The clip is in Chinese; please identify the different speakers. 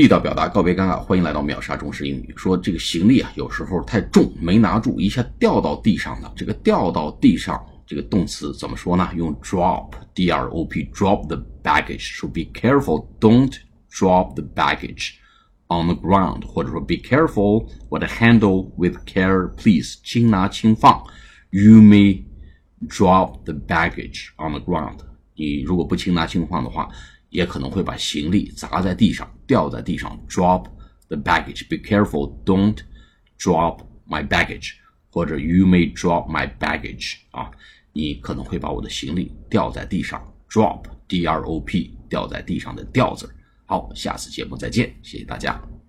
Speaker 1: 地道表达，告别尴尬，欢迎来到秒杀中式英语。说这个行李啊，有时候太重，没拿住，一下掉到地上了。这个掉到地上，这个动词怎么说呢？用 drop，d r o p，drop the baggage。So be careful, don't drop the baggage on the ground，或者说 be careful what handle with care, please，轻拿轻放。You may drop the baggage on the ground。你如果不轻拿轻放的话。也可能会把行李砸在地上，掉在地上。Drop the baggage. Be careful. Don't drop my baggage. 或者 You may drop my baggage. 啊，你可能会把我的行李掉在地上。Drop, D-R-O-P，掉在地上的掉字。好，下次节目再见，谢谢大家。